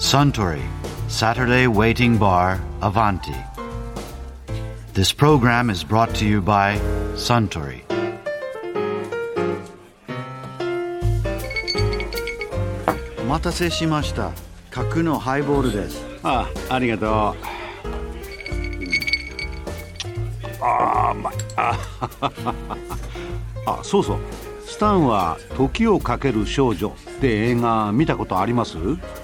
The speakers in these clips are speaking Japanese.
Suntory Saturday Waiting Bar Avanti. This program is brought to you by Suntory. お待たせしました角のハイボールですあありがとうああうまいああそうそう スタンは「時をかける少女」って映画見たことあります？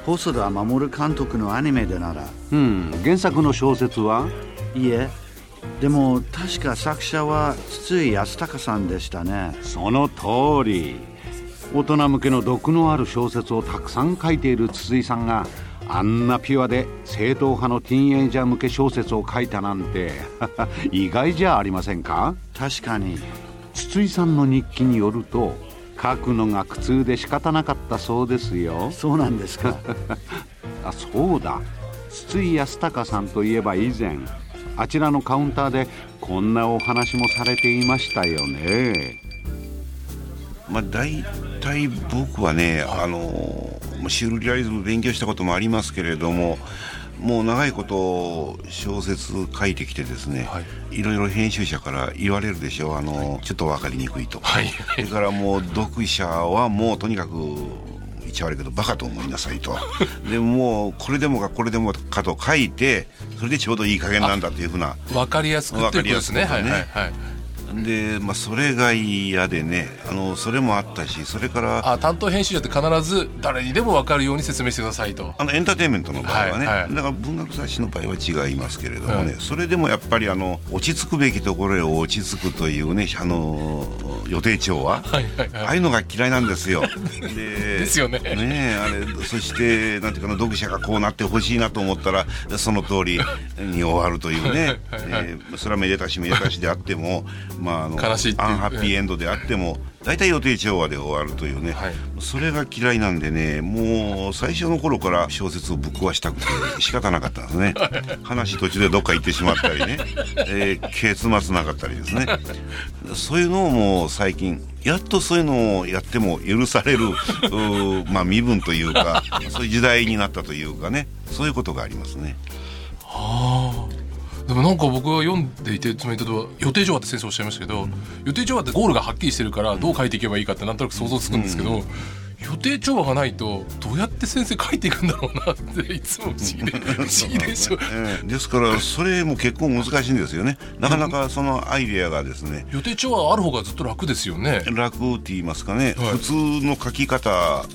細田守監督のアニメでなら。うん原作の小説は？いいえ。でも確か作者は筒井康隆さんでしたね。その通り。大人向けの毒のある小説をたくさん書いている筒井さんがあんなピュアで正統派のティーンエイジャー向け小説を書いたなんて 意外じゃありませんか？確かに筒井さんの日記によると書くのが苦痛で仕方なかったそうですよ。そうなんですか。あそうだ。筒井康隆さんといえば以前あちらのカウンターでこんなお話もされていましたよね。まあ、大体僕はね、あのシュールリアリズム勉強したこともありますけれどももう長いこと小説書いてきてですね、い、ろいろ編集者から言われるでしょう。あの、ちょっと分かりにくいと、はい。それからもう読者はもうとにかく言っちゃ悪いけどバカと思いなさいと。でもうこれでもかこれでもかと書いてそれでちょうどいい加減なんだというふうな。わかりやすくっていうことですね。わかりやすくね。はいはいはいで、まあ、それが嫌でねあのそれもあったしそれからあ担当編集者って必ず誰にでも分かるように説明してくださいと。あのエンターテインメントの場合はね、はいはい。だから文学雑誌の場合は違いますけれどもね、それでもやっぱりあの落ち着くべきところへ落ち着くというねあの予定調和、はいはいはい。ああいうのが嫌いなんですよ。でですよね。えあれそしてなんていうかな読者がこうなってほしいなと思ったらその通りに終わるというね、えーそれはめでたしめでたしであってもまああの悲しいアンハッピーエンドであっても大体予定調和で終わるというね、はい。それが嫌いなんでねもう最初の頃から小説をぶっ壊したくて仕方なかったんですね。話途中でどっか行ってしまったりね、えー結末なかったりですね。そういうのをもう最近やっとそういうのをやっても許される まあ身分というかそういう時代になったというかね。そういうことがありますね。でもなんか僕が読んでいてつまり例えば予定調和って先生おっしゃいましたけど、予定調和ってゴールがはっきりしてるからどう書いていけばいいかってなんとなく想像つくんですけど、予定調和がないとどうやって先生書いていくんだろうなっていつも不思議で 不思議でしょ。えーですからそれも結構難しいんですよね。なかなかそのアイデアがですね。予定調和ある方がずっと楽ですよね。楽って言いますかね、はい。普通の書き方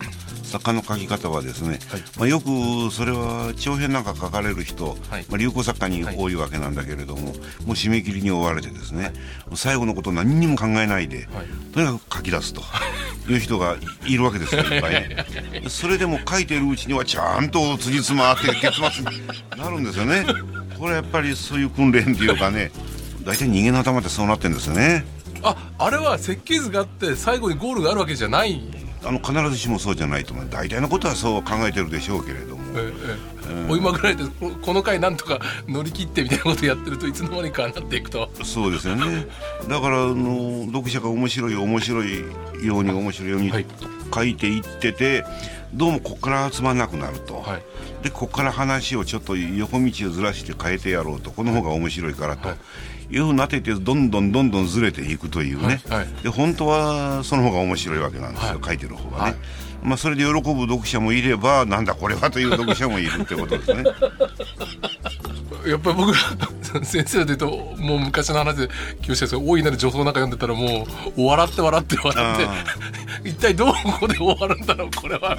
作家の書き方はですね、まあ、よくそれは長編なんか書かれる人、はい。まあ、流行作家に多いわけなんだけれども、もう締め切りに追われてですね、最後のこと何にも考えないで、はい。とにかく書き出すと いう人がいいるわけですよいっぱいね。それでも書いてるうちにはちゃんと辻褄合って結末に なるんですよね。これやっぱりそういう訓練っていうかね大体人間の頭ってそうなってるんですよね。ああれは設計図があって最後にゴールがあるわけじゃないあの必ずしもそうじゃないと思う。大体のことはそう考えてるでしょうけれども。ええええ。追いまぐられてここの回なんとか乗り切ってみたいなことやってるといつの間にかなっていくと。そうですよね。だからあの読者が面白い面白いように面白いようにはい。書いていっててどうもここから集まんなくなると、はい。でここから話をちょっと横道をずらして変えてやろうと。この方が面白いからと、はいいうふうになっていってどんどんどんどんずれていくというね、はいはい。で本当はその方が面白いわけなんですよ、はい。書いてる方がね、はい。まあ、それで喜ぶ読者もいればなんだこれはという読者もいるってことですね。やっぱり僕ら先生で言うともう昔の話で教師ですけど大いなる女装なんか読んでたらもう笑って笑って笑って一体どうここで終わるんだろうこれは。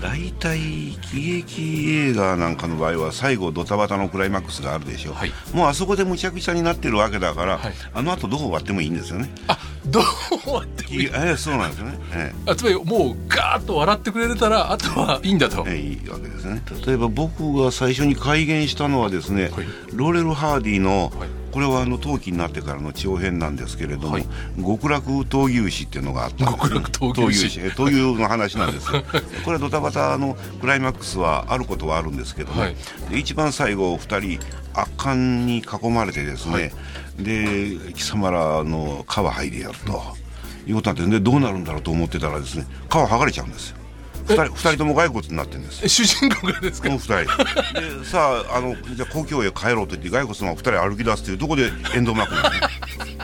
大体喜劇映画なんかの場合は最後ドタバタのクライマックスがあるでしょ、はい。もうあそこでむちゃくちゃになってるわけだから、はい。あのあとどう終わってもいいんですよね。あどう終わってもいい。いえーそうなんですよね。えあつまりもうガーッと笑ってくれたらあとはいいんだと。えええいいわけですね。例えば僕が最初に改元したのはですね、はい。ローレル・ハーディの、はいこれはあの陶器になってからの長編なんですけれども、はい。極楽闘牛士っていうのがあった極楽闘牛士。闘え闘牛の話なんですよ。これはドタバタのクライマックスはあることはあるんですけどね、はい。で一番最後2人圧巻に囲まれてですね、で貴様らの皮剥いでやると。いうことなんででどうなるんだろうと思ってたらですね皮剥がれちゃうんですよ二人二人とも骸骨になってるんです。え主人公がですか？この二人。でさああのじゃあ故郷へ帰ろうと言って骸骨の二人歩き出すというどこでエンドマークなんですね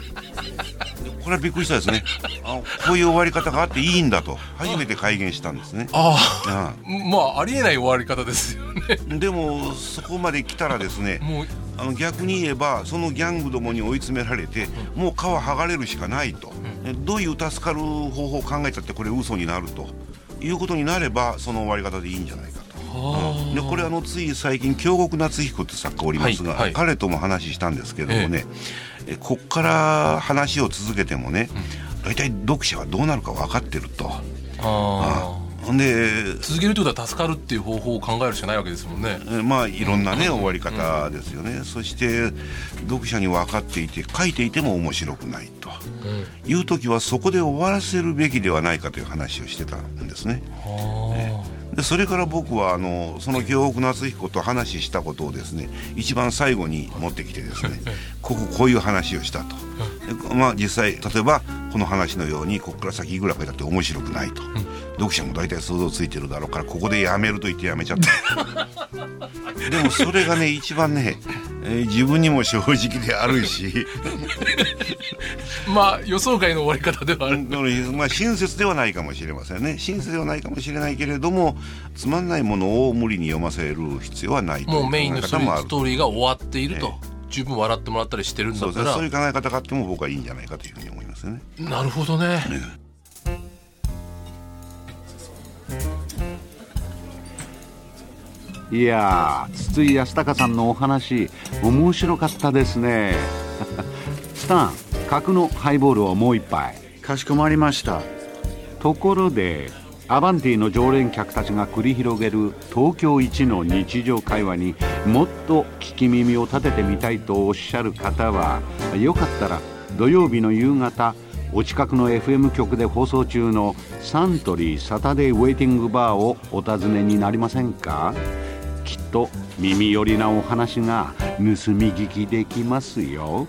これはびっくりしたですね。あこういう終わり方があっていいんだと。初めて改元したんですね。あああ。まあありえない終わり方ですよね。あ でもそこまで来たらですねもう。あの逆に言えばそのギャングどもに追い詰められてもう皮剥がれるしかないと、どういう助かる方法を考えたってこれ嘘になるということになればその終わり方でいいんじゃないかと。うん。でこれあのつい最近京極夏彦って作家おりますが、はい。はい彼とも話したんですけどもね、えこっから話を続けてもね、大体読者はどうなるか分かってると。あほんであ続けるってことは助かるっていう方法を考えるしかないわけですもんね。えまあいろんなね終わり方ですよね、そして読者に分かっていて書いていても面白くないと。いう時はそこで終わらせるべきではないかという話をしてたんですね。でそれから僕はあのその京極夏彦と話したことをですね一番最後に持ってきてですね こここういう話をしたと、でまあ実際例えばこの話のようにここから先いくら書いたって面白くないと、読者も大体想像ついてるだろうからここでやめると言ってやめちゃった。でもそれがね一番ね、えー自分にも正直であるし。まあ予想外の終わり方ではある。まあ親切ではないかもしれませんね。親切ではないかもしれないけれどもつまんないものを無理に読ませる必要はないというもうメインのストーリーストーリーが終わっていると、十分笑ってもらったりしてるんだそうったら。ですね。そういう考え方があっても僕はいいんじゃないかというふうに思いますよね。なるほどね。いやー筒井康隆さんのお話面白かったですね。スタン角のハイボールをもう一杯。かしこまりました。ところでアバンティの常連客たちが繰り広げる東京一の日常会話にもっと聞き耳を立ててみたいとおっしゃる方はよかったら土曜日の夕方お近くの FM 局で放送中のサントリーサタデーウェイティングバーをお尋ねになりませんか？きっと耳寄りなお話が盗み聞きできますよ。